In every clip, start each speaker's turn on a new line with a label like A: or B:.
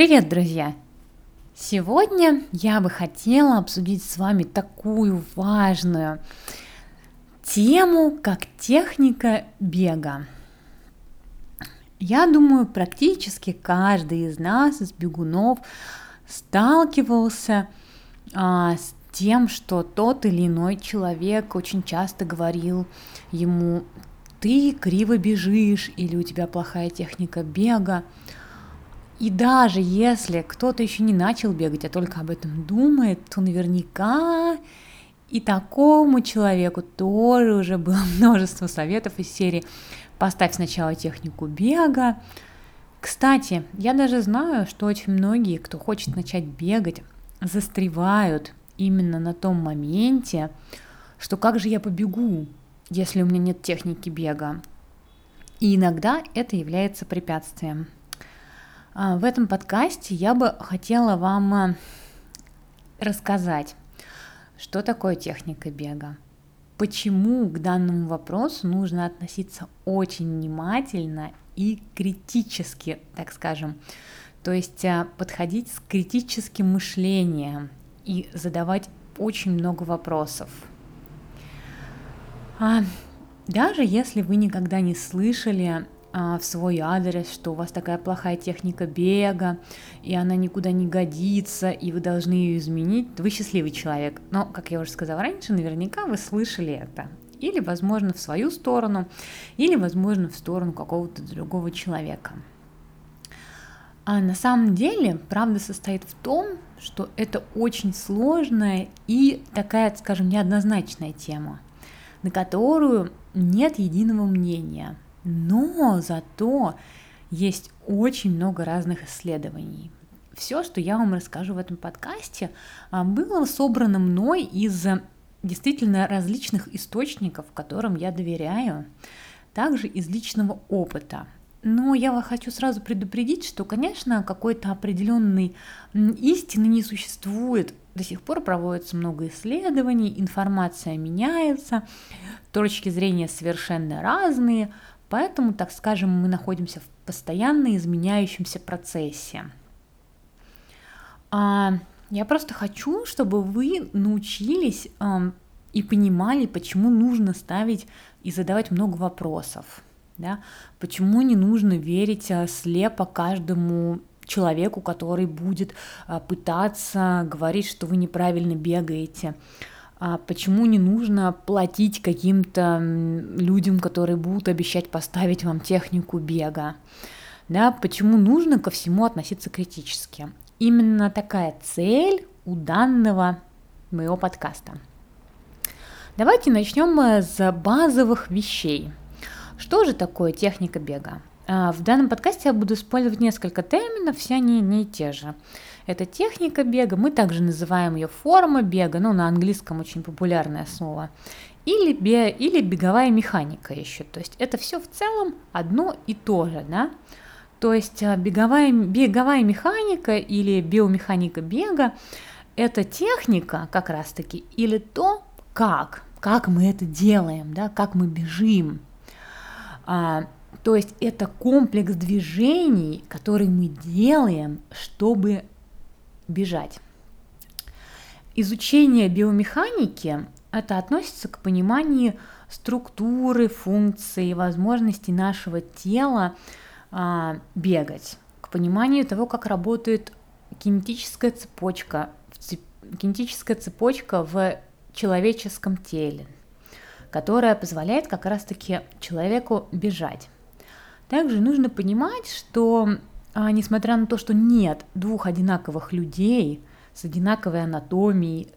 A: Привет, друзья! Сегодня я бы хотела обсудить с вами такую важную тему, как техника бега. Я думаю, практически каждый из нас, из бегунов, сталкивался а, с тем, что тот или иной человек очень часто говорил ему, ты криво бежишь, или у тебя плохая техника бега. И даже если кто-то еще не начал бегать, а только об этом думает, то наверняка и такому человеку тоже уже было множество советов из серии «Поставь сначала технику бега». Кстати, я даже знаю, что очень многие, кто хочет начать бегать, застревают именно на том моменте, что как же я побегу, если у меня нет техники бега. И иногда это является препятствием. А, в этом подкасте я бы хотела вам а, рассказать, что такое техника бега, почему к данному вопросу нужно относиться очень внимательно и критически, так скажем, то есть а, подходить с критическим мышлением и задавать очень много вопросов. Даже если вы никогда не слышали а, в свой адрес, что у вас такая плохая техника бега, и она никуда не годится, и вы должны ее изменить, вы счастливый человек. Но, как я уже сказала раньше, наверняка вы слышали это. Или, возможно, в свою сторону, или, возможно, в сторону какого-то другого человека. А на самом деле правда состоит в том, что это очень сложная и такая, скажем, неоднозначная тема, на которую нет единого мнения – но зато есть очень много разных исследований. Все, что я вам расскажу в этом подкасте, а, было собрано мной из действительно различных источников, которым я доверяю, также из личного опыта. Но я хочу сразу предупредить, что, конечно, какой-то определенной истины не существует. До сих пор проводится много исследований, информация меняется, точки зрения совершенно разные – Поэтому, так скажем, мы находимся в постоянно изменяющемся процессе. А, я просто хочу, чтобы вы научились а, и понимали, почему нужно ставить и задавать много вопросов. Да? Почему не нужно верить а, слепо каждому человеку, который будет а, пытаться говорить, что вы неправильно бегаете а почему не нужно платить каким-то людям, которые будут обещать поставить вам технику бега, да, почему нужно ко всему относиться критически. Именно такая цель у данного моего подкаста. Давайте начнем э, с базовых вещей. Что же такое техника бега? А, в данном подкасте я буду использовать несколько терминов, все они не те же. Это техника бега, мы также называем ее форма бега, ну на английском очень популярное слово, или, бе, или беговая механика еще. То есть это все в целом одно и то же, да? То есть а, беговая, беговая механика или биомеханика бега – это техника как раз-таки или то, как, как мы это делаем, да, как мы бежим. А, то есть это комплекс движений, которые мы делаем, чтобы бежать. Изучение биомеханики это относится к пониманию структуры, функций, возможностей нашего тела а, бегать, к пониманию того, как работает кинетическая цепочка, кинетическая цепочка в человеческом теле, которая позволяет как раз-таки человеку бежать. Также нужно понимать, что а, несмотря на то, что нет двух одинаковых людей с одинаковой анатомией,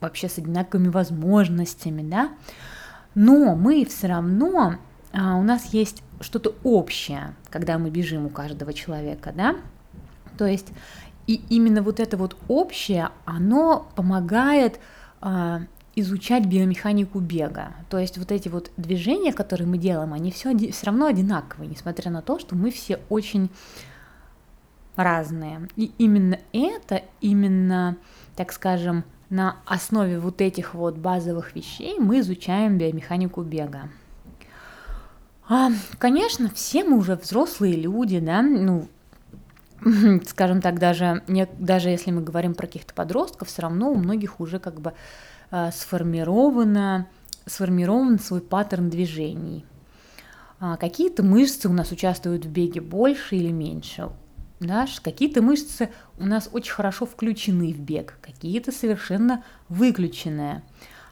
A: вообще с одинаковыми возможностями, да, но мы все равно, а, у нас есть что-то общее, когда мы бежим у каждого человека, да, то есть и именно вот это вот общее, оно помогает а, изучать биомеханику бега. То есть вот эти вот движения, которые мы делаем, они все, все равно одинаковые, несмотря на то, что мы все очень разные. И именно это, именно, так скажем, на основе вот этих вот базовых вещей мы изучаем биомеханику бега. А, конечно, все мы уже взрослые люди, да, ну, скажем так, даже, не, даже если мы говорим про каких-то подростков, все равно у многих уже как бы э, сформировано, сформирован свой паттерн движений. А какие-то мышцы у нас участвуют в беге больше или меньше. Да? Какие-то мышцы у нас очень хорошо включены в бег, какие-то совершенно выключенные.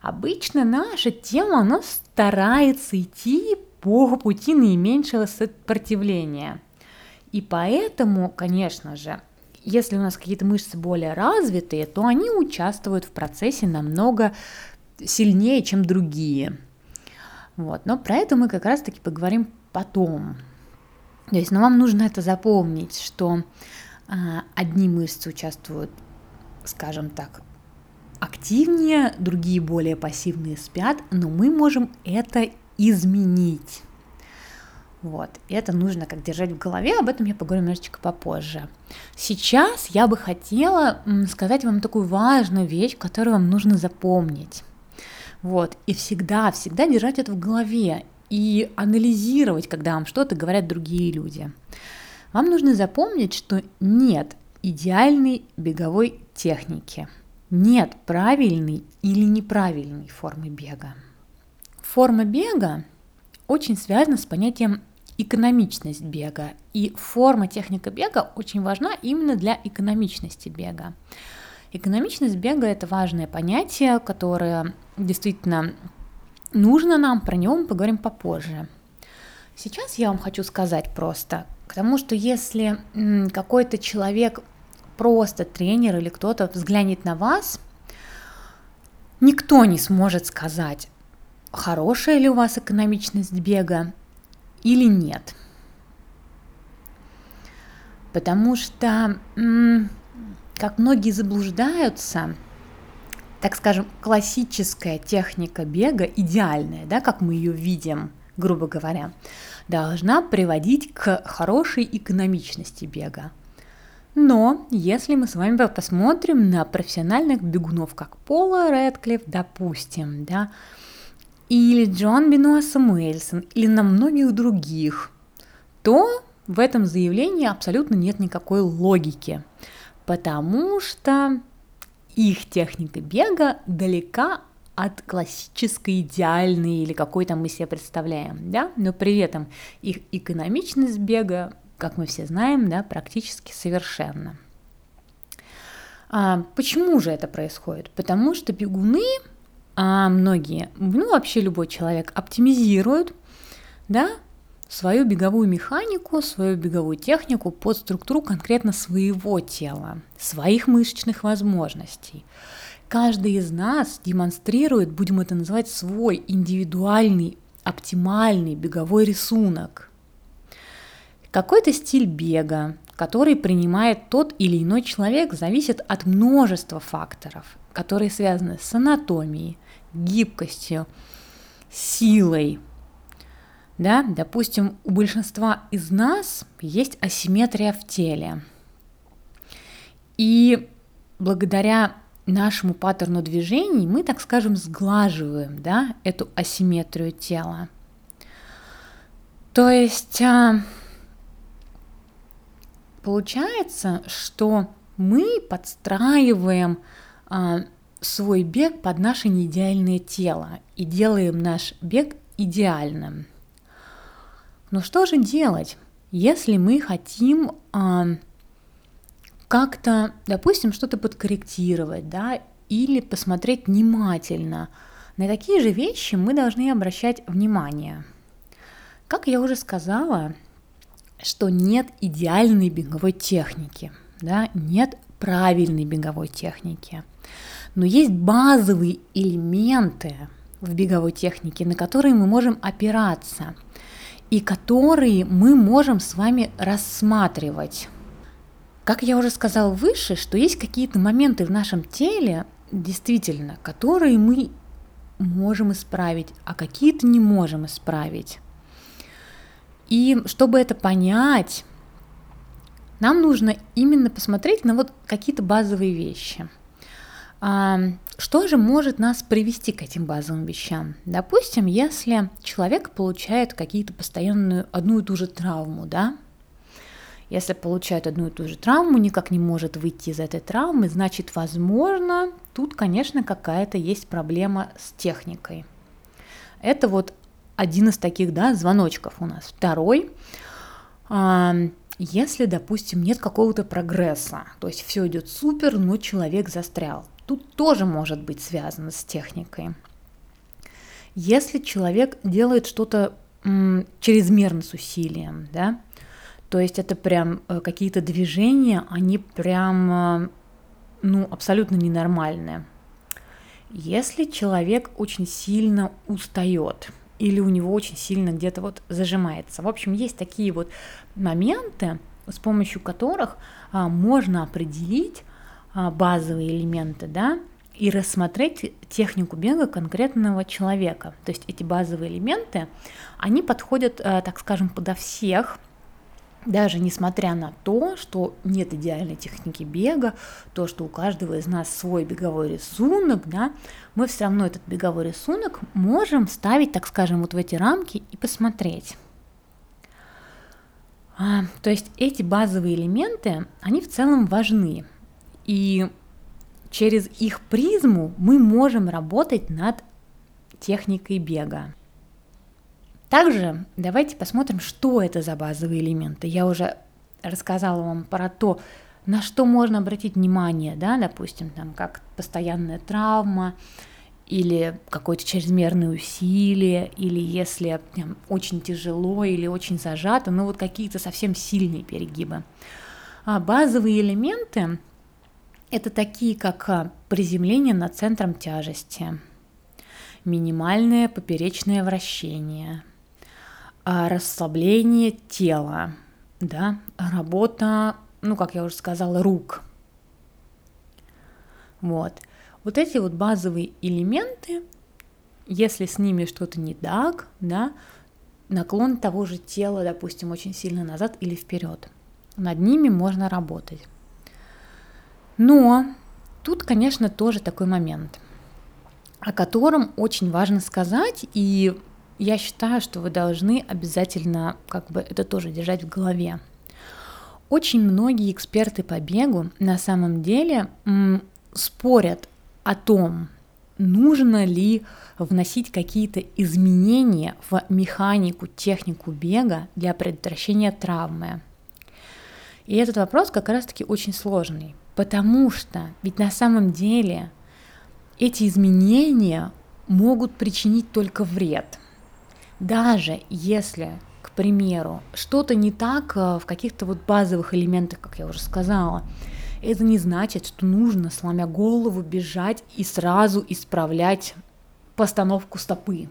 A: Обычно наша тема, она старается идти по пути наименьшего сопротивления. И поэтому, конечно же, если у нас какие-то мышцы более развитые, то они участвуют в процессе намного сильнее, чем другие. Вот. Но про это мы как раз-таки поговорим потом. То есть, но вам нужно это запомнить, что а, одни мышцы участвуют, скажем так, активнее, другие более пассивные спят, но мы можем это изменить. Вот, это нужно как держать в голове, об этом я поговорю немножечко попозже. Сейчас я бы хотела сказать вам такую важную вещь, которую вам нужно запомнить. Вот, и всегда, всегда держать это в голове и анализировать, когда вам что-то говорят другие люди. Вам нужно запомнить, что нет идеальной беговой техники, нет правильной или неправильной формы бега. Форма бега очень связана с понятием экономичность бега. И форма техника бега очень важна именно для экономичности бега. Экономичность бега – это важное понятие, которое действительно нужно нам, про него мы поговорим попозже. Сейчас я вам хочу сказать просто, потому что если какой-то человек, просто тренер или кто-то взглянет на вас, никто не сможет сказать, хорошая ли у вас экономичность бега или нет. Потому что, как многие заблуждаются, так скажем, классическая техника бега, идеальная, да, как мы ее видим, грубо говоря, должна приводить к хорошей экономичности бега. Но если мы с вами посмотрим на профессиональных бегунов, как Пола Редклифф, допустим, да, или Джон Бенуа Самуэльсон, или на многих других, то в этом заявлении абсолютно нет никакой логики, потому что их техника бега далека от классической идеальной или какой там мы себе представляем, да, но при этом их экономичность бега, как мы все знаем, да, практически совершенна. А почему же это происходит? Потому что бегуны а многие, ну вообще любой человек оптимизирует, да, свою беговую механику, свою беговую технику под структуру конкретно своего тела, своих мышечных возможностей. Каждый из нас демонстрирует, будем это называть, свой индивидуальный, оптимальный беговой рисунок. Какой-то стиль бега, который принимает тот или иной человек, зависит от множества факторов, которые связаны с анатомией, гибкостью, силой. Да? Допустим, у большинства из нас есть асимметрия в теле. И благодаря нашему паттерну движений мы, так скажем, сглаживаем да, эту асимметрию тела. То есть а, получается, что мы подстраиваем а, свой бег под наше неидеальное тело и делаем наш бег идеальным. Но что же делать, если мы хотим а, как-то, допустим, что-то подкорректировать, да, или посмотреть внимательно? На такие же вещи мы должны обращать внимание. Как я уже сказала, что нет идеальной беговой техники, да, нет правильной беговой техники. Но есть базовые элементы в беговой технике, на которые мы можем опираться и которые мы можем с вами рассматривать. Как я уже сказала выше, что есть какие-то моменты в нашем теле, действительно, которые мы можем исправить, а какие-то не можем исправить. И чтобы это понять, нам нужно именно посмотреть на вот какие-то базовые вещи – что же может нас привести к этим базовым вещам? Допустим, если человек получает какие-то постоянную одну и ту же травму, да, Если получает одну и ту же травму, никак не может выйти из этой травмы, значит, возможно, тут, конечно, какая-то есть проблема с техникой. Это вот один из таких, да, звоночков у нас. Второй, если, допустим, нет какого-то прогресса, то есть все идет супер, но человек застрял, тут тоже может быть связано с техникой. Если человек делает что-то м, чрезмерно с усилием, да, то есть это прям э, какие-то движения, они прям, э, ну, абсолютно ненормальные. Если человек очень сильно устает, или у него очень сильно где-то вот зажимается. В общем, есть такие вот моменты, с помощью которых а, можно определить базовые элементы, да, и рассмотреть технику бега конкретного человека. То есть эти базовые элементы, они подходят, а, так скажем, подо всех, даже несмотря на то, что нет идеальной техники бега, то, что у каждого из нас свой беговой рисунок, да, мы все равно этот беговой рисунок можем ставить, так скажем, вот в эти рамки и посмотреть. А, то есть эти базовые элементы, они в целом важны. И через их призму мы можем работать над техникой бега. Также давайте посмотрим, что это за базовые элементы. Я уже рассказала вам про то, на что можно обратить внимание, да, допустим, там, как постоянная травма, или какое-то чрезмерное усилие, или если там, очень тяжело или очень зажато, ну вот какие-то совсем сильные перегибы. А базовые элементы это такие, как а, приземление над центром тяжести, минимальное поперечное вращение, а, расслабление тела, да, работа, ну, как я уже сказала, рук. Вот. Вот эти вот базовые элементы, если с ними что-то не так, да, наклон того же тела, допустим, очень сильно назад или вперед, над ними можно работать. Но тут, конечно, тоже такой момент, о котором очень важно сказать, и я считаю, что вы должны обязательно как бы это тоже держать в голове. Очень многие эксперты по бегу на самом деле м, спорят о том, нужно ли вносить какие-то изменения в механику, технику бега для предотвращения травмы. И этот вопрос как раз-таки очень сложный, потому что ведь на самом деле эти изменения могут причинить только вред – даже если, к примеру, что-то не так э, в каких-то вот базовых элементах, как я уже сказала, это не значит, что нужно, сломя голову, бежать и сразу исправлять постановку стопы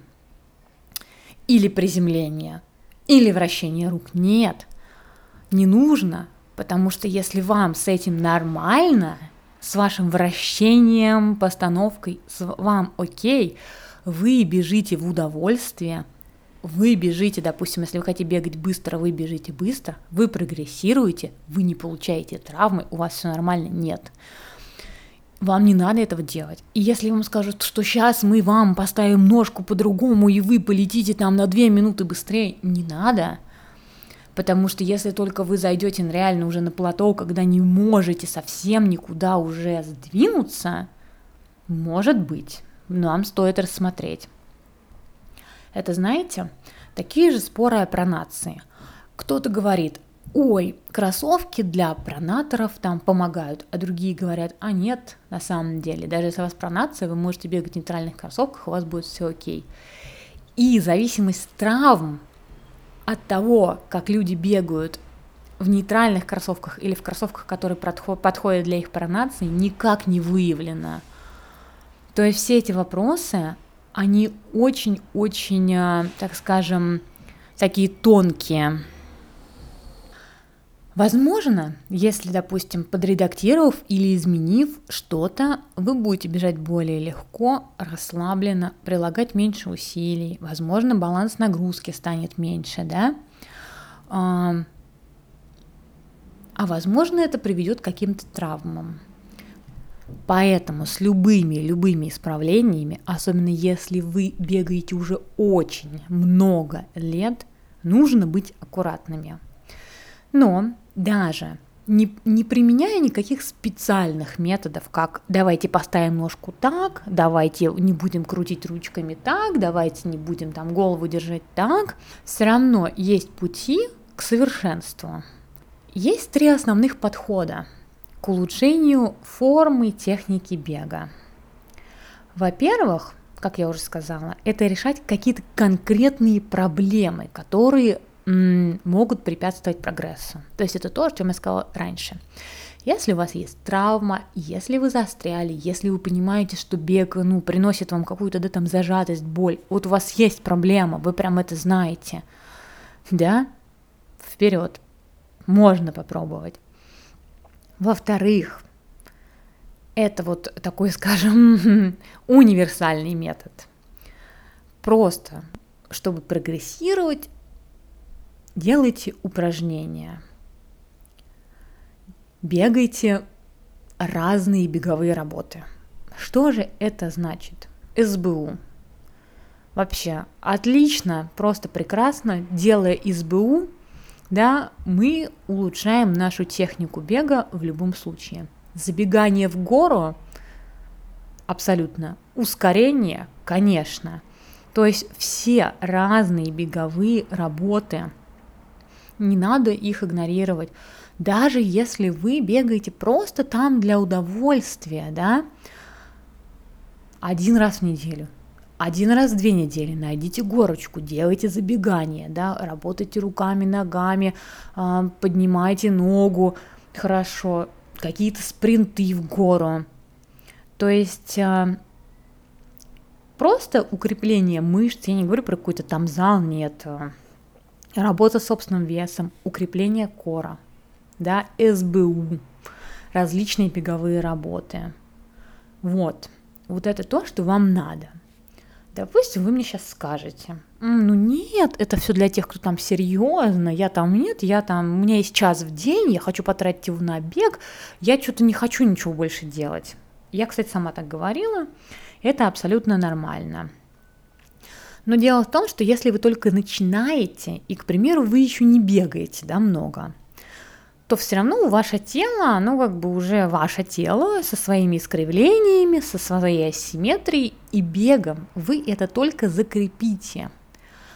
A: или приземление, или вращение рук. Нет, не нужно, потому что если вам с этим нормально, с вашим вращением, постановкой, с вам окей, вы бежите в удовольствие – вы бежите, допустим, если вы хотите бегать быстро, вы бежите быстро, вы прогрессируете, вы не получаете травмы, у вас все нормально, нет. Вам не надо этого делать. И если вам скажут, что сейчас мы вам поставим ножку по-другому, и вы полетите там на две минуты быстрее, не надо. Потому что если только вы зайдете реально уже на плато, когда не можете совсем никуда уже сдвинуться, может быть, нам стоит рассмотреть. Это, знаете, такие же споры о пронации. Кто-то говорит, ой, кроссовки для пронаторов там помогают, а другие говорят, а нет, на самом деле, даже если у вас пронация, вы можете бегать в нейтральных кроссовках, у вас будет все окей. И зависимость травм от того, как люди бегают в нейтральных кроссовках или в кроссовках, которые подходят для их пронации, никак не выявлена. То есть все эти вопросы, они очень-очень, э, так скажем, такие тонкие. Возможно, если, допустим, подредактировав или изменив что-то, вы будете бежать более легко, расслабленно, прилагать меньше усилий. Возможно, баланс нагрузки станет меньше, да? А, возможно, это приведет к каким-то травмам. Поэтому с любыми, любыми исправлениями, особенно если вы бегаете уже очень много лет, нужно быть аккуратными. Но даже не, не применяя никаких специальных методов, как давайте поставим ножку так, давайте не будем крутить ручками так, давайте не будем там голову держать так, все равно есть пути к совершенству. Есть три основных подхода к улучшению формы техники бега. Во-первых, как я уже сказала, это решать какие-то конкретные проблемы, которые могут препятствовать прогрессу. То есть это то, о чем я сказала раньше. Если у вас есть травма, если вы застряли, если вы понимаете, что бег ну, приносит вам какую-то да, там, зажатость, боль, вот у вас есть проблема, вы прям это знаете, да, вперед, можно попробовать. Во-вторых, это вот такой, скажем, универсальный метод. Просто, чтобы прогрессировать, делайте упражнения. Бегайте разные беговые работы. Что же это значит? СБУ. Вообще, отлично, просто прекрасно, делая СБУ, да, мы улучшаем нашу технику бега в любом случае. Забегание в гору абсолютно. Ускорение, конечно. То есть все разные беговые работы – не надо их игнорировать. Даже если вы бегаете просто там для удовольствия, да, один раз в неделю, один раз в две недели найдите горочку, делайте забегание, да, работайте руками, ногами, а, поднимайте ногу, хорошо, какие-то спринты в гору. То есть а, просто укрепление мышц, я не говорю про какой-то там зал, нет, работа с собственным весом, укрепление кора, да, СБУ, различные беговые работы. Вот, вот это то, что вам надо. Допустим, вы мне сейчас скажете, ну нет, это все для тех, кто там серьезно, я там нет, я там, у меня есть час в день, я хочу потратить его на бег, я что-то не хочу ничего больше делать. Я, кстати, сама так говорила, это абсолютно нормально. Но дело в том, что если вы только начинаете, и, к примеру, вы еще не бегаете, да, много, то все равно ваше тело, оно как бы уже ваше тело со своими искривлениями, со своей асимметрией и бегом. Вы это только закрепите.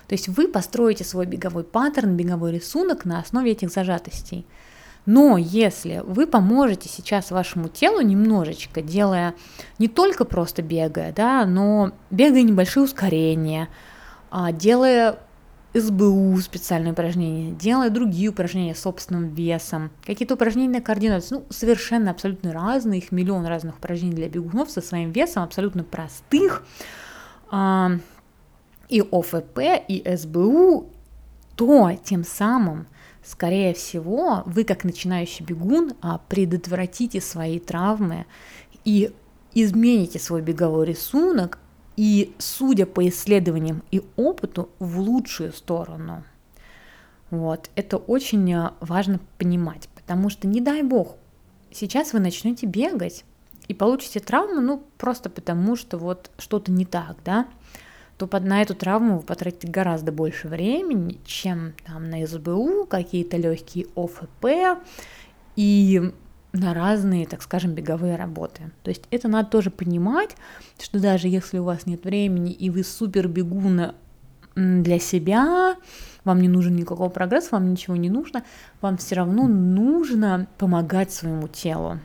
A: То есть вы построите свой беговой паттерн, беговой рисунок на основе этих зажатостей. Но если вы поможете сейчас вашему телу немножечко, делая не только просто бегая, да, но бегая небольшие ускорения, а, делая СБУ специальные упражнения, делая другие упражнения собственным весом, какие-то упражнения на координацию, ну, совершенно абсолютно разные, их миллион разных упражнений для бегунов со своим весом, абсолютно простых, а, и ОФП, и СБУ, то тем самым скорее всего, вы как начинающий бегун а, предотвратите свои травмы и измените свой беговой рисунок и, судя по исследованиям и опыту, в лучшую сторону. Вот, это очень а, важно понимать, потому что, не дай бог, сейчас вы начнете бегать и получите травму, ну, просто потому что вот что-то не так, да, то под, на эту травму вы потратите гораздо больше времени, чем там на СБУ, какие-то легкие ОФП и на разные, так скажем, беговые работы. То есть это надо тоже понимать, что даже если у вас нет времени и вы супер бегун для себя, вам не нужен никакого прогресса, вам ничего не нужно, вам все равно нужно помогать своему телу.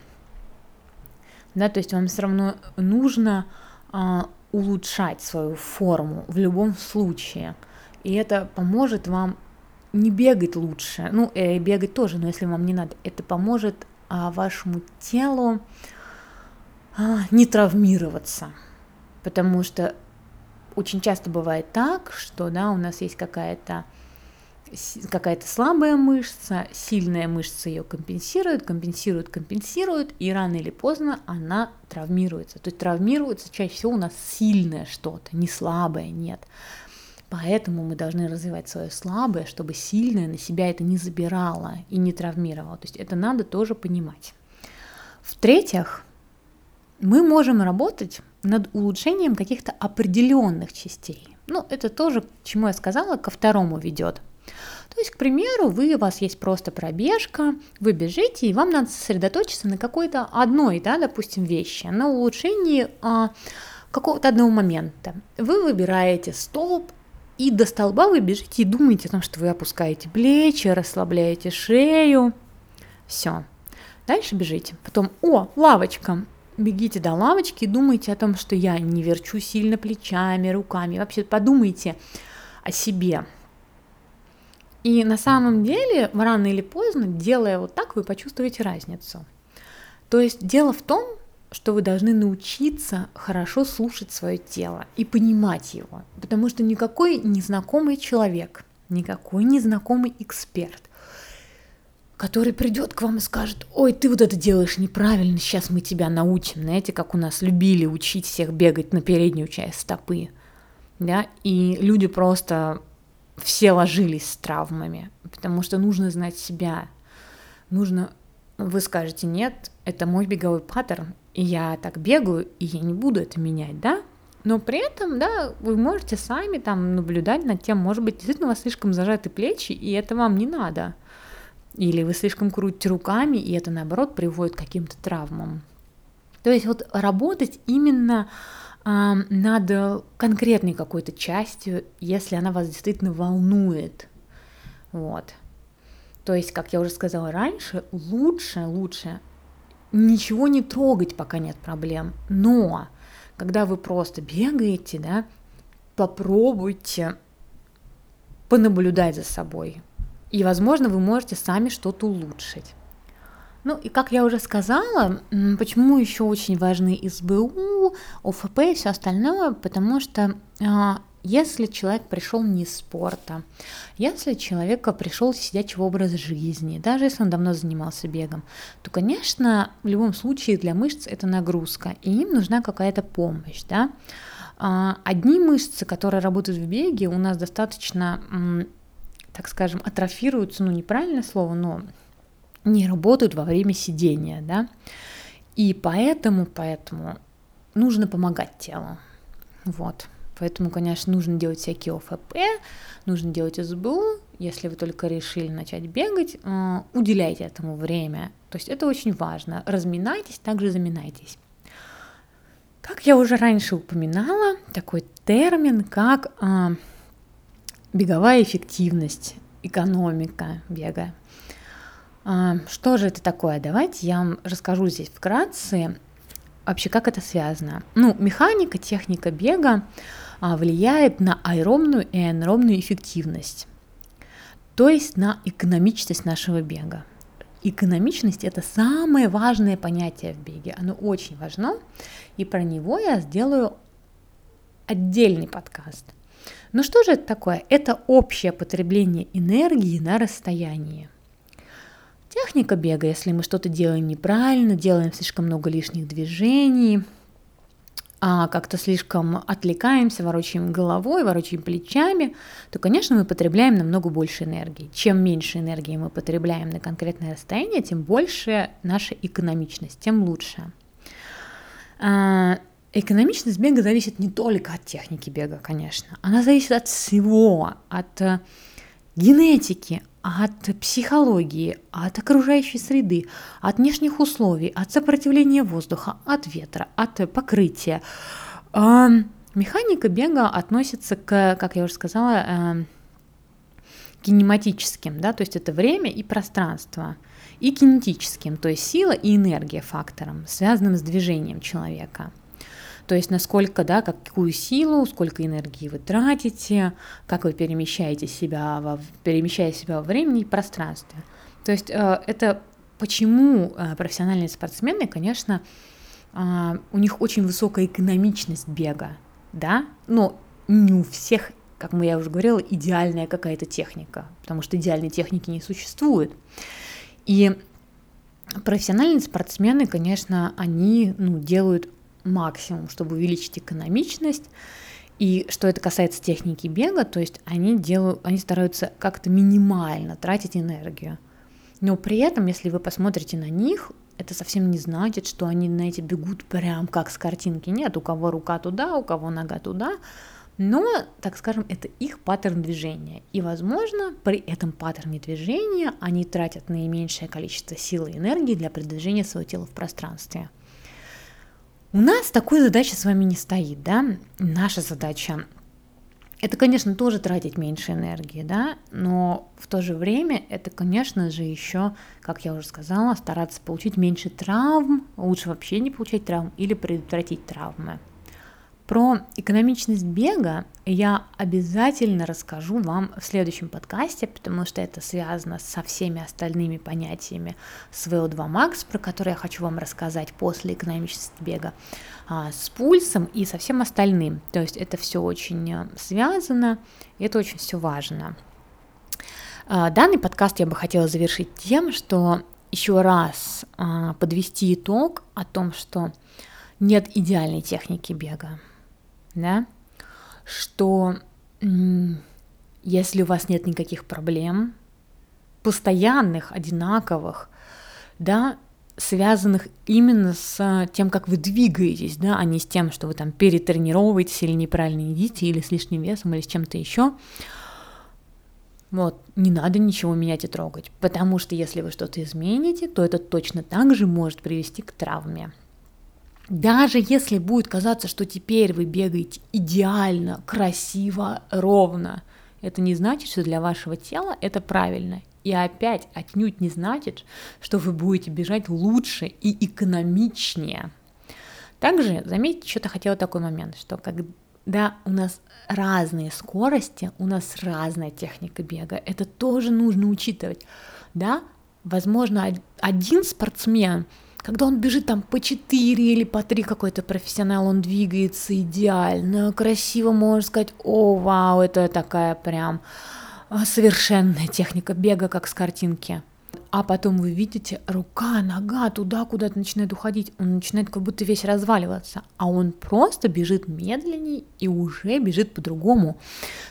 A: Да, то есть вам все равно нужно а, улучшать свою форму в любом случае. И это поможет вам не бегать лучше, ну, э, бегать тоже, но если вам не надо, это поможет а, вашему телу а, не травмироваться, потому что очень часто бывает так, что, да, у нас есть какая-то какая-то слабая мышца, сильная мышца ее компенсирует, компенсирует, компенсирует, и рано или поздно она травмируется. То есть травмируется чаще всего у нас сильное что-то, не слабое, нет. Поэтому мы должны развивать свое слабое, чтобы сильное на себя это не забирало и не травмировало. То есть это надо тоже понимать. В-третьих, мы можем работать над улучшением каких-то определенных частей. Ну, это тоже, чему я сказала, ко второму ведет – То есть, к примеру, вы, у вас есть просто пробежка, вы бежите, и вам надо сосредоточиться на какой-то одной, да, допустим, вещи, на улучшении а, какого-то одного момента. Вы выбираете столб, и до столба вы бежите и думаете о том, что вы опускаете плечи, расслабляете шею. Все. Дальше бежите. Потом, о, лавочка. Бегите до лавочки и думайте о том, что я не верчу сильно плечами, руками. Вообще подумайте о себе. И на самом деле, рано или поздно, делая вот так, вы почувствуете разницу. То есть дело в том, что вы должны научиться хорошо слушать свое тело и понимать его, потому что никакой незнакомый человек, никакой незнакомый эксперт, который придет к вам и скажет, ой, ты вот это делаешь неправильно, сейчас мы тебя научим, знаете, как у нас любили учить всех бегать на переднюю часть стопы, да, и люди просто все ложились с травмами, потому что нужно знать себя, нужно вы скажете, нет, это мой беговой паттерн, и я так бегаю, и я не буду это менять, да? Но при этом, да, вы можете сами там наблюдать над тем, может быть, действительно у вас слишком зажаты плечи, и это вам не надо. Или вы слишком крутите руками, и это, наоборот, приводит к каким-то травмам. То есть вот работать именно э, над конкретной какой-то частью, если она вас действительно волнует. Вот. То есть, как я уже сказала раньше, лучше, лучше ничего не трогать, пока нет проблем. Но когда вы просто бегаете, да, попробуйте понаблюдать за собой. И, возможно, вы можете сами что-то улучшить. Ну и как я уже сказала, почему еще очень важны СБУ, ОФП и все остальное, потому что а, если человек пришел не из спорта, если человек пришел сидячего образа жизни, даже если он давно занимался бегом, то, конечно, в любом случае для мышц это нагрузка, и им нужна какая-то помощь, да. А, одни мышцы, которые работают в беге, у нас достаточно, так скажем, атрофируются, ну неправильное слово, но не работают во время сидения, да. И поэтому, поэтому нужно помогать телу. Вот. Поэтому, конечно, нужно делать всякие ОФП, нужно делать СБУ. Если вы только решили начать бегать, э, уделяйте этому время. То есть это очень важно. Разминайтесь, также заминайтесь. Как я уже раньше упоминала, такой термин, как э, беговая эффективность, экономика бега. Э, что же это такое? Давайте я вам расскажу здесь вкратце, вообще как это связано. Ну, механика, техника бега а, влияет на аэробную и анаэробную эффективность, то есть на экономичность нашего бега. Экономичность – это самое важное понятие в беге, оно очень важно, и про него я сделаю отдельный подкаст. Ну что же это такое? Это общее потребление энергии на расстоянии. Техника бега, если мы что-то делаем неправильно, делаем слишком много лишних движений – а как-то слишком отвлекаемся, ворочаем головой, ворочаем плечами, то, конечно, мы потребляем намного больше энергии. Чем меньше энергии мы потребляем на конкретное расстояние, тем больше наша экономичность, тем лучше. А, экономичность бега зависит не только от техники бега, конечно. Она зависит от всего, от э, генетики, от психологии, от окружающей среды, от внешних условий, от сопротивления воздуха, от ветра, от покрытия. Механика бега относится к, как я уже сказала, кинематическим, да, то есть это время и пространство, и кинетическим, то есть сила и энергия фактором, связанным с движением человека. То есть насколько, да, какую силу, сколько энергии вы тратите, как вы перемещаете себя во, перемещая себя во времени и пространстве. То есть э, это почему э, профессиональные спортсмены, конечно, э, у них очень высокая экономичность бега, да, но не у всех, как я уже говорила, идеальная какая-то техника, потому что идеальной техники не существует. И профессиональные спортсмены, конечно, они ну, делают максимум, чтобы увеличить экономичность. И что это касается техники бега, то есть они делают, они стараются как-то минимально тратить энергию. Но при этом, если вы посмотрите на них, это совсем не значит, что они, знаете, бегут прям как с картинки. Нет, у кого рука туда, у кого нога туда. но, так скажем, это их паттерн движения. И, возможно, при этом паттерне движения они тратят наименьшее количество силы и энергии для продвижения своего тела в пространстве. У нас такой задачи с вами не стоит, да? Наша задача это, конечно, тоже тратить меньше энергии, да, но в то же время это, конечно же, еще, как я уже сказала, стараться получить меньше травм, лучше вообще не получать травм или предотвратить травмы. Про экономичность бега я обязательно расскажу вам в следующем подкасте, потому что это связано со всеми остальными понятиями с VO2 Max, про которые я хочу вам рассказать после экономичности бега, а, с пульсом и со всем остальным. То есть это все очень э, связано, и это очень все важно. А, данный подкаст я бы хотела завершить тем, что еще раз а, подвести итог о том, что нет идеальной техники бега да, что если у вас нет никаких проблем, постоянных, одинаковых, да, связанных именно с тем, как вы двигаетесь, да, а не с тем, что вы там перетренировываетесь или неправильно едите, или с лишним весом, или с чем-то еще. Вот, не надо ничего менять и трогать, потому что если вы что-то измените, то это точно так же может привести к травме. Даже если будет казаться, что теперь вы бегаете идеально, красиво, ровно, это не значит, что для вашего тела это правильно. И опять отнюдь не значит, что вы будете бежать лучше и экономичнее. Также, заметьте, что-то хотела такой момент, что когда у нас разные скорости, у нас разная техника бега, это тоже нужно учитывать. Да, возможно, один спортсмен – когда он бежит там по 4 или по 3 какой-то профессионал, он двигается идеально, красиво, можно сказать, о, вау, это такая прям а, совершенная техника бега, как с картинки а потом вы видите, рука, нога туда куда-то начинает уходить, он начинает как будто весь разваливаться, а он просто бежит медленнее и уже бежит по-другому.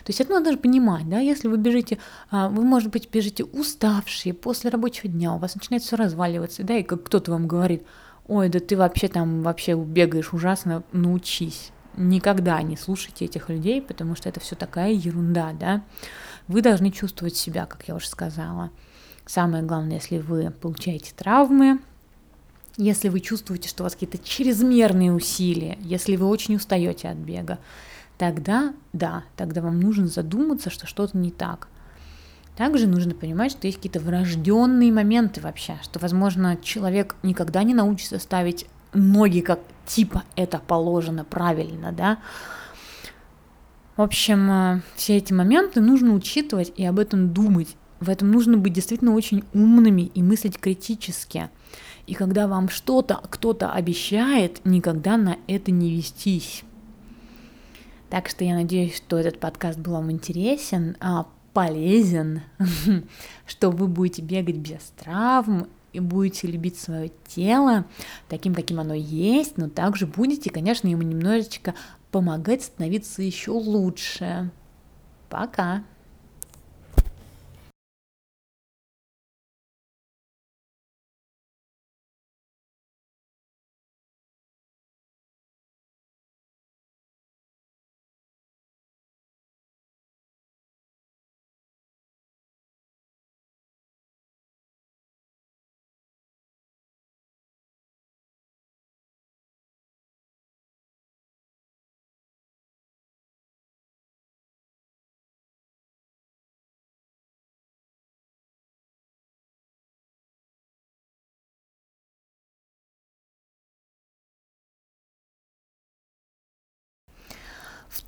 A: То есть это надо же понимать, да, если вы бежите, а, вы, может быть, бежите уставшие после рабочего дня, у вас начинает все разваливаться, да, и как кто-то вам говорит, ой, да ты вообще там вообще бегаешь ужасно, научись. Никогда не слушайте этих людей, потому что это все такая ерунда, да. Вы должны чувствовать себя, как я уже сказала. Самое главное, если вы получаете травмы, если вы чувствуете, что у вас какие-то чрезмерные усилия, если вы очень устаете от бега, тогда да, тогда вам нужно задуматься, что что-то не так. Также нужно понимать, что есть какие-то врожденные моменты вообще, что, возможно, человек никогда не научится ставить ноги как типа это положено правильно, да. В общем, э, все эти моменты нужно учитывать и об этом думать. В этом нужно быть действительно очень умными и мыслить критически. И когда вам что-то кто-то обещает, никогда на это не вестись. Так что я надеюсь, что этот подкаст был вам интересен, а, полезен, что вы будете бегать без травм и будете любить свое тело таким, каким оно есть, но также будете, конечно, ему немножечко помогать становиться еще лучше. Пока!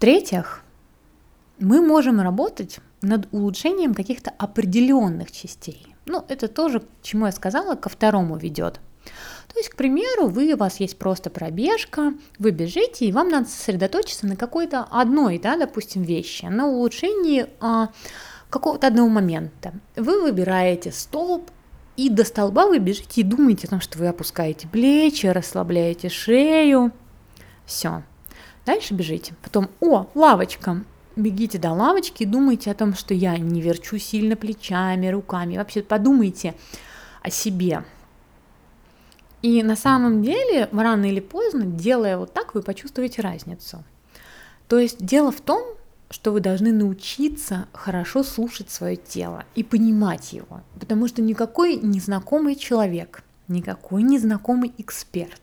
A: В-третьих, мы можем работать над улучшением каких-то определенных частей. Ну, это тоже, чему я сказала, ко второму ведет. То есть, к примеру, вы, у вас есть просто пробежка, вы бежите, и вам надо сосредоточиться на какой-то одной, да, допустим, вещи, на улучшении а, какого-то одного момента. Вы выбираете столб, и до столба вы бежите и думаете о том, что вы опускаете плечи, расслабляете шею. Все. Дальше бежите. Потом, о, лавочка. Бегите до лавочки и думайте о том, что я не верчу сильно плечами, руками. Вообще подумайте о себе. И на самом деле, рано или поздно, делая вот так, вы почувствуете разницу. То есть дело в том, что вы должны научиться хорошо слушать свое тело и понимать его, потому что никакой незнакомый человек, никакой незнакомый эксперт,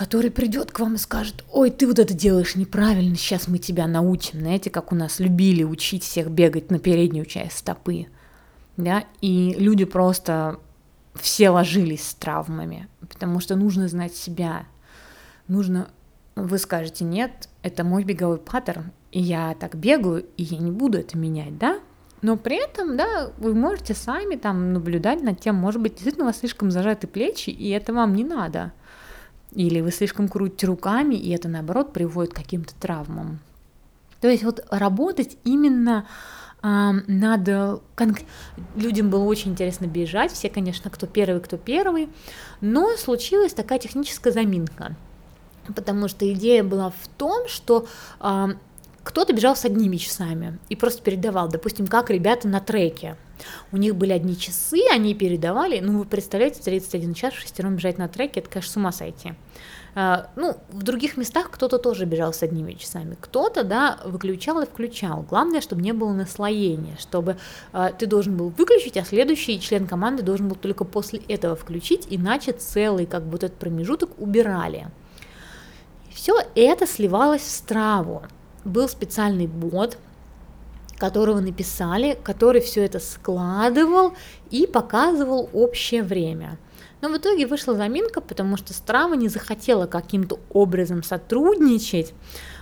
A: который придет к вам и скажет, ой, ты вот это делаешь неправильно, сейчас мы тебя научим, знаете, как у нас любили учить всех бегать на переднюю часть стопы, да, и люди просто все ложились с травмами, потому что нужно знать себя, нужно вы скажете, нет, это мой беговой паттерн, и я так бегаю, и я не буду это менять, да? Но при этом, да, вы можете сами там наблюдать над тем, может быть, действительно у вас слишком зажаты плечи, и это вам не надо. Или вы слишком крутите руками, и это, наоборот, приводит к каким-то травмам. То есть вот работать именно а, надо... Людям было очень интересно бежать, все, конечно, кто первый, кто первый, но случилась такая техническая заминка – потому что идея была в том, что э, кто-то бежал с одними часами и просто передавал, допустим, как ребята на треке. У них были одни часы, они передавали, ну вы представляете, 31 час шестером бежать на треке, это, конечно, с ума сойти. Uh, ну, в других местах кто-то тоже бежал с одними часами, кто-то, да, выключал и включал. Главное, чтобы не было наслоения, чтобы uh, ты должен был выключить, а следующий член команды должен был только после этого включить, иначе целый, как бы, вот этот промежуток убирали. Все это сливалось в страву. Был специальный бот, которого написали, который все это складывал и показывал общее время. Но в итоге вышла заминка, потому что Страва не захотела каким-то образом сотрудничать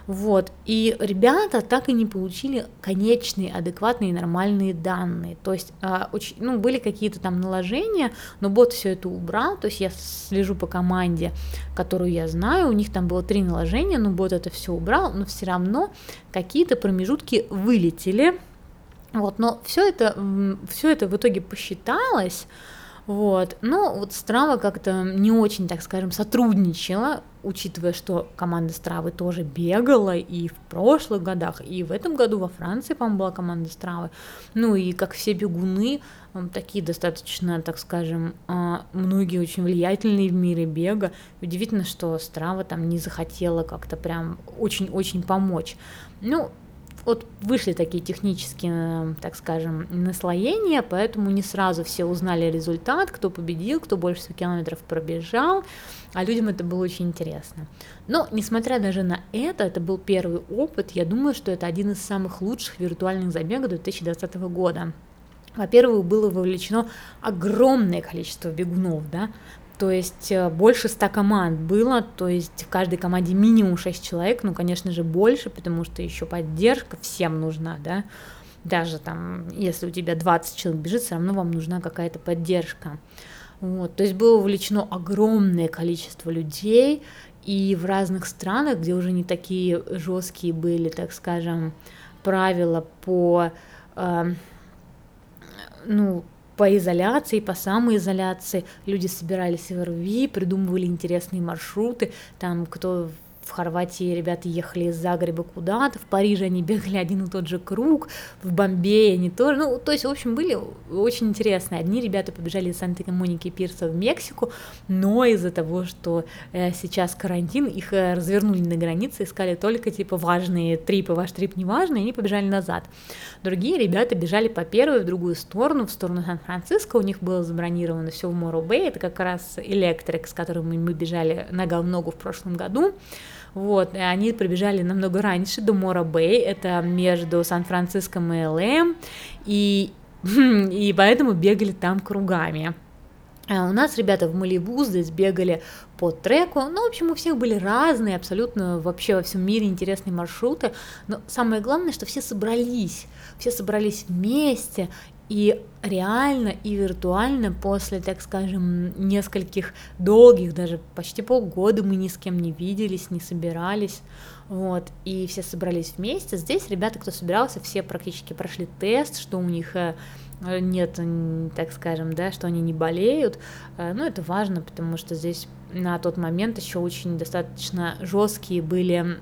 A: вот. И ребята так и не получили конечные, адекватные, нормальные данные. То есть а, ну, были какие-то там наложения, но бот все это убрал. То есть я слежу по команде, которую я знаю. У них там было три наложения, но бот это все убрал, но все равно какие-то промежутки вылетели. Вот, но все это, все это в итоге посчиталось. Вот. Но вот Страва как-то не очень, так скажем, сотрудничала, учитывая, что команда Стравы тоже бегала и в прошлых годах, и в этом году во Франции, по-моему, была команда Стравы. Ну и как все бегуны, такие достаточно, так скажем, а, многие очень влиятельные в мире бега. Удивительно, что Страва там не захотела как-то прям очень-очень помочь. Ну, вот вышли такие технические, так скажем, наслоения, поэтому не сразу все узнали результат, кто победил, кто больше всего километров пробежал, а людям это было очень интересно. Но, несмотря даже на это, это был первый опыт, я думаю, что это один из самых лучших виртуальных забегов 2020 года. Во-первых, было вовлечено огромное количество бегунов, да, то есть э, больше 100 команд было, то есть в каждой команде минимум 6 человек, ну, конечно же, больше, потому что еще поддержка всем нужна, да, даже там, если у тебя 20 человек бежит, все равно вам нужна какая-то поддержка. Вот, то есть было увлечено огромное количество людей, и в разных странах, где уже не такие жесткие были, так скажем, правила по, э, ну, по изоляции, по самоизоляции. Люди собирались в РВИ, придумывали интересные маршруты. Там кто в Хорватии ребята ехали из Загреба куда-то, в Париже они бегали один и тот же круг, в Бомбее они тоже, ну, то есть, в общем, были очень интересные. Одни ребята побежали из Санта-Моники Пирса в Мексику, но из-за того, что э, сейчас карантин, их э, развернули на границе, искали только, типа, важные трипы, ваш трип не важный, они побежали назад. Другие ребята бежали по первой в другую сторону, в сторону Сан-Франциско, у них было забронировано все в Моро Бэй, это как раз электрик, с которым мы бежали нога в ногу в прошлом году, вот, и они прибежали намного раньше, до Мора Бэй, это между Сан-Франциско и ЛМ, и, и поэтому бегали там кругами. А у нас ребята в Малибу здесь бегали по треку, ну, в общем, у всех были разные, абсолютно вообще во всем мире интересные маршруты, но самое главное, что все собрались, все собрались вместе, и реально и виртуально после, так скажем, нескольких долгих, даже почти полгода мы ни с кем не виделись, не собирались, вот, и все собрались вместе. Здесь ребята, кто собирался, все практически прошли тест, что у них э, нет, так скажем, да, что они не болеют. Э, но это важно, потому что здесь на тот момент еще очень достаточно жесткие были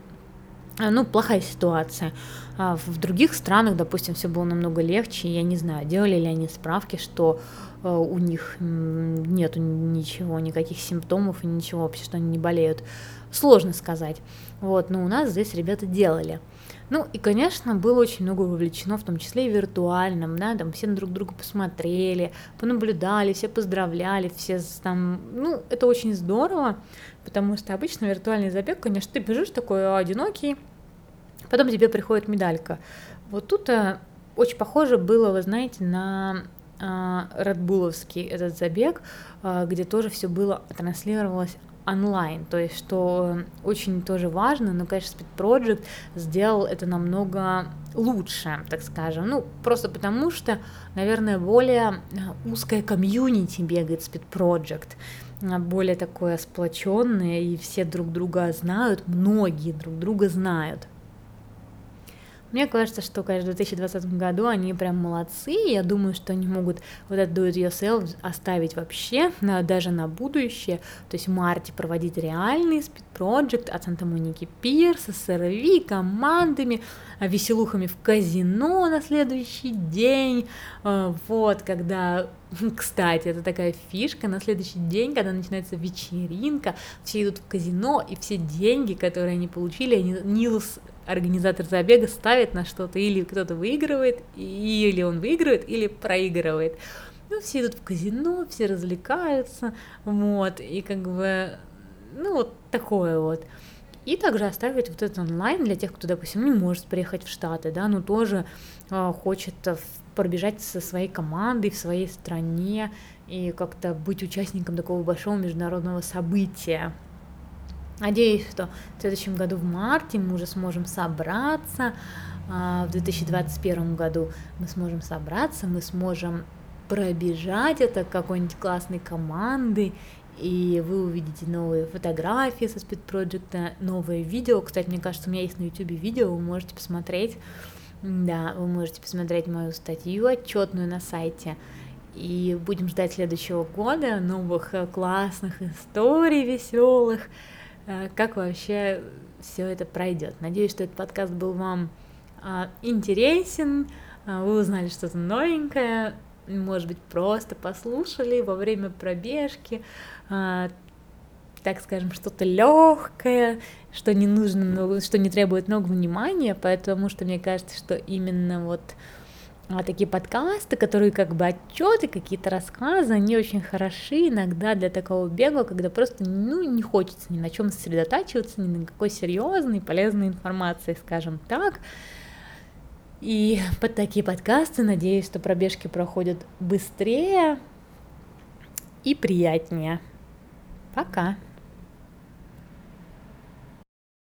A: ну, плохая ситуация. А в других странах, допустим, все было намного легче. Я не знаю, делали ли они справки, что э, у них нет ничего, никаких симптомов и ничего вообще, что они не болеют. Сложно сказать. Вот, но у нас здесь ребята делали. Ну и, конечно, было очень много вовлечено, в том числе и виртуальном, да, там все друг друга посмотрели, понаблюдали, все поздравляли, все там, ну, это очень здорово, потому что обычно виртуальный забег, конечно, ты бежишь такой одинокий, потом тебе приходит медалька. Вот тут э, очень похоже было, вы знаете, на Редбуловский этот забег, а, где тоже все было транслировалось онлайн, то есть что очень тоже важно, но, конечно, Speed Project сделал это намного лучше, так скажем, ну, просто потому что, наверное, более узкая комьюнити бегает Speed Project, более такое сплоченное, и все друг друга знают, многие друг друга знают. Мне кажется, что, конечно, в 2020 году они прям молодцы. Я думаю, что они могут вот этот do it yourself оставить вообще, даже на будущее. То есть в марте проводить реальный project от Санта-Моники Пирс, СРВ, командами, веселухами в казино на следующий день. А, вот, когда кстати, это такая фишка, на следующий день, когда начинается вечеринка, все идут в казино, и все деньги, которые они получили, они Нилс организатор забега ставит на что-то, или кто-то выигрывает, или он выигрывает, или проигрывает. Ну, все идут в казино, все развлекаются, вот, и как бы, ну, вот такое вот. И также оставить вот этот онлайн для тех, кто, допустим, не может приехать в Штаты, да, но тоже э, хочет пробежать со своей командой в своей стране и как-то быть участником такого большого международного события. Надеюсь, что в следующем году в марте мы уже сможем собраться, а, в 2021 году мы сможем собраться, мы сможем пробежать это какой-нибудь классной команды, и вы увидите новые фотографии со Project, новые видео. Кстати, мне кажется, у меня есть на YouTube видео, вы можете посмотреть. Да, вы можете посмотреть мою статью отчетную на сайте. И будем ждать следующего года новых э, классных историй веселых. Э, как вообще все это пройдет. Надеюсь, что этот подкаст был вам а, интересен, а, вы узнали что-то новенькое, может быть, просто послушали во время пробежки, а, так скажем, что-то легкое, что не нужно, что не требует много внимания, потому что мне кажется, что именно вот такие подкасты, которые как бы отчеты, какие-то рассказы, они очень хороши иногда для такого бега, когда просто ну, не хочется ни на чем сосредотачиваться, ни на какой серьезной, полезной информации, скажем так. И под такие подкасты надеюсь, что пробежки проходят быстрее и приятнее. Пока!